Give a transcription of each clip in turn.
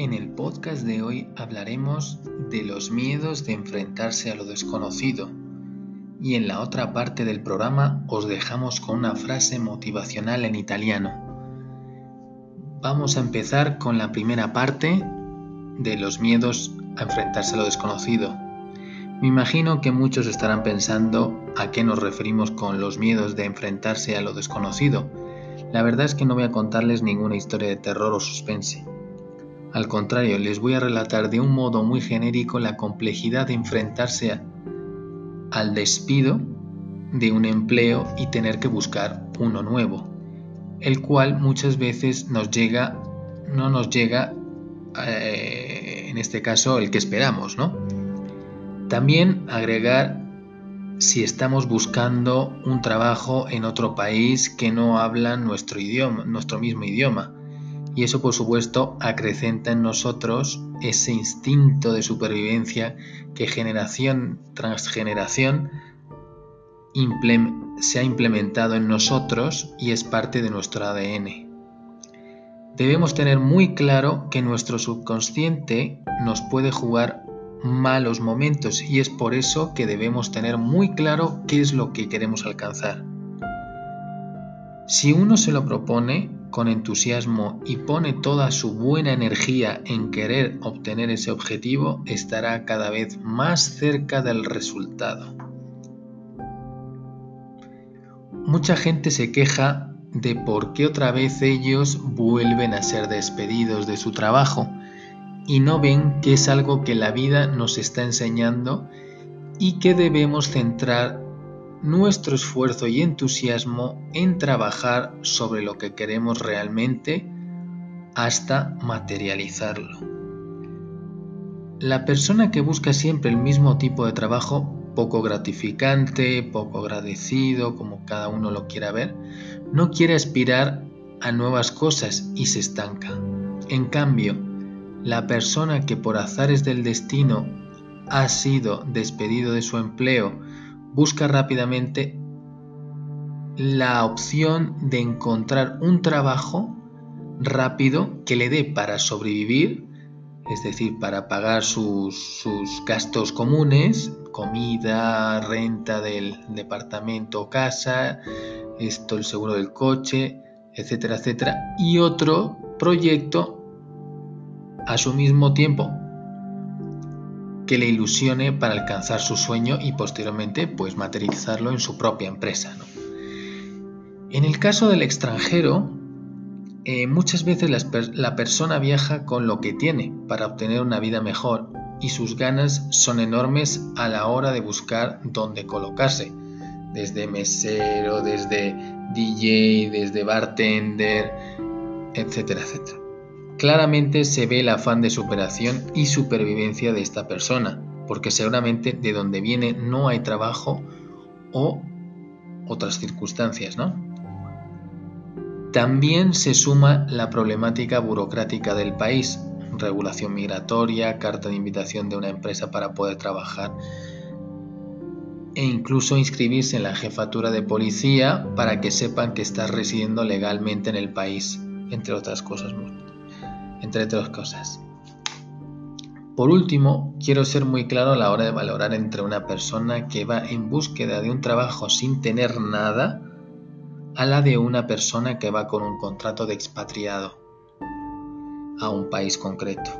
En el podcast de hoy hablaremos de los miedos de enfrentarse a lo desconocido y en la otra parte del programa os dejamos con una frase motivacional en italiano. Vamos a empezar con la primera parte de los miedos a enfrentarse a lo desconocido. Me imagino que muchos estarán pensando a qué nos referimos con los miedos de enfrentarse a lo desconocido. La verdad es que no voy a contarles ninguna historia de terror o suspense al contrario, les voy a relatar de un modo muy genérico la complejidad de enfrentarse al despido de un empleo y tener que buscar uno nuevo, el cual muchas veces nos llega, no nos llega, eh, en este caso, el que esperamos, ¿no? También agregar si estamos buscando un trabajo en otro país que no habla nuestro idioma, nuestro mismo idioma y eso por supuesto acrecenta en nosotros ese instinto de supervivencia que generación tras generación se ha implementado en nosotros y es parte de nuestro ADN. Debemos tener muy claro que nuestro subconsciente nos puede jugar malos momentos y es por eso que debemos tener muy claro qué es lo que queremos alcanzar. Si uno se lo propone, con entusiasmo y pone toda su buena energía en querer obtener ese objetivo, estará cada vez más cerca del resultado. Mucha gente se queja de por qué otra vez ellos vuelven a ser despedidos de su trabajo y no ven que es algo que la vida nos está enseñando y que debemos centrar nuestro esfuerzo y entusiasmo en trabajar sobre lo que queremos realmente hasta materializarlo. La persona que busca siempre el mismo tipo de trabajo, poco gratificante, poco agradecido, como cada uno lo quiera ver, no quiere aspirar a nuevas cosas y se estanca. En cambio, la persona que por azares del destino ha sido despedido de su empleo busca rápidamente la opción de encontrar un trabajo rápido que le dé para sobrevivir, es decir, para pagar sus, gastos comunes, comida, renta del departamento o casa, esto, el seguro del coche, etcétera, etcétera, y otro proyecto a su mismo tiempo que le ilusione para alcanzar su sueño y posteriormente pues materializarlo en su propia empresa. En el caso del extranjero, eh, muchas veces la, persona viaja con lo que tiene para obtener una vida mejor y sus ganas son enormes a la hora de buscar dónde colocarse, desde mesero, desde DJ, desde bartender, etcétera, etcétera. Claramente se ve el afán de superación y supervivencia de esta persona, porque seguramente de donde viene no hay trabajo o otras circunstancias, ¿no? También se suma la problemática burocrática del país, regulación migratoria, carta de invitación de una empresa para poder trabajar e incluso inscribirse en la jefatura de policía para que sepan que estás residiendo legalmente en el país, entre otras cosas. Entre otras cosas. Por último, quiero ser muy claro a la hora de valorar entre una persona que va en búsqueda de un trabajo sin tener nada a la de una persona que va con un contrato de expatriado a un país concreto.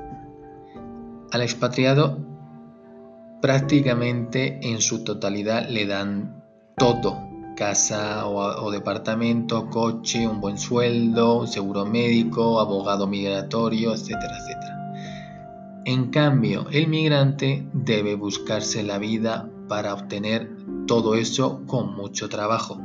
Al expatriado prácticamente en su totalidad le dan todo, casa o, departamento, coche, un buen sueldo, seguro médico, abogado migratorio, etcétera, etcétera. En cambio, el migrante debe buscarse la vida para obtener todo eso con mucho trabajo.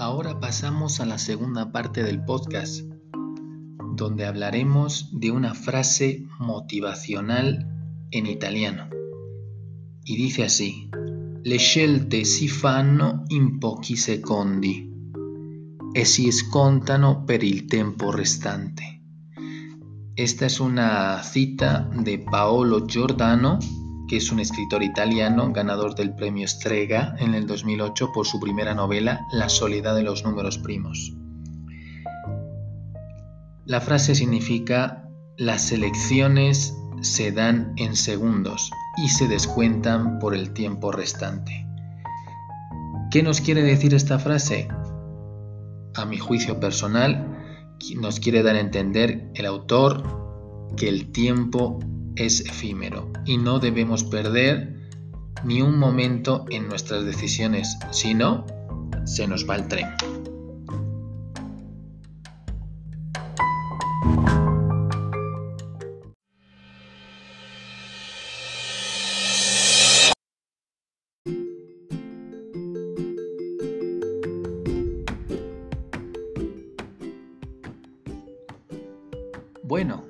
Ahora pasamos a la segunda parte del podcast donde hablaremos de una frase motivacional en italiano. Y dice así, le scelte si fanno in pochi secondi e si scontano per il tempo restante. Esta es una cita de Paolo Giordano, que es un escritor italiano ganador del premio Strega en el 2008 por su primera novela La soledad de los números primos. La frase significa las elecciones se dan en segundos y se descuentan por el tiempo restante. ¿Qué nos quiere decir esta frase? A mi juicio personal, nos quiere dar a entender el autor que el tiempo es efímero y no debemos perder ni un momento en nuestras decisiones, si no, se nos va el tren. Bueno,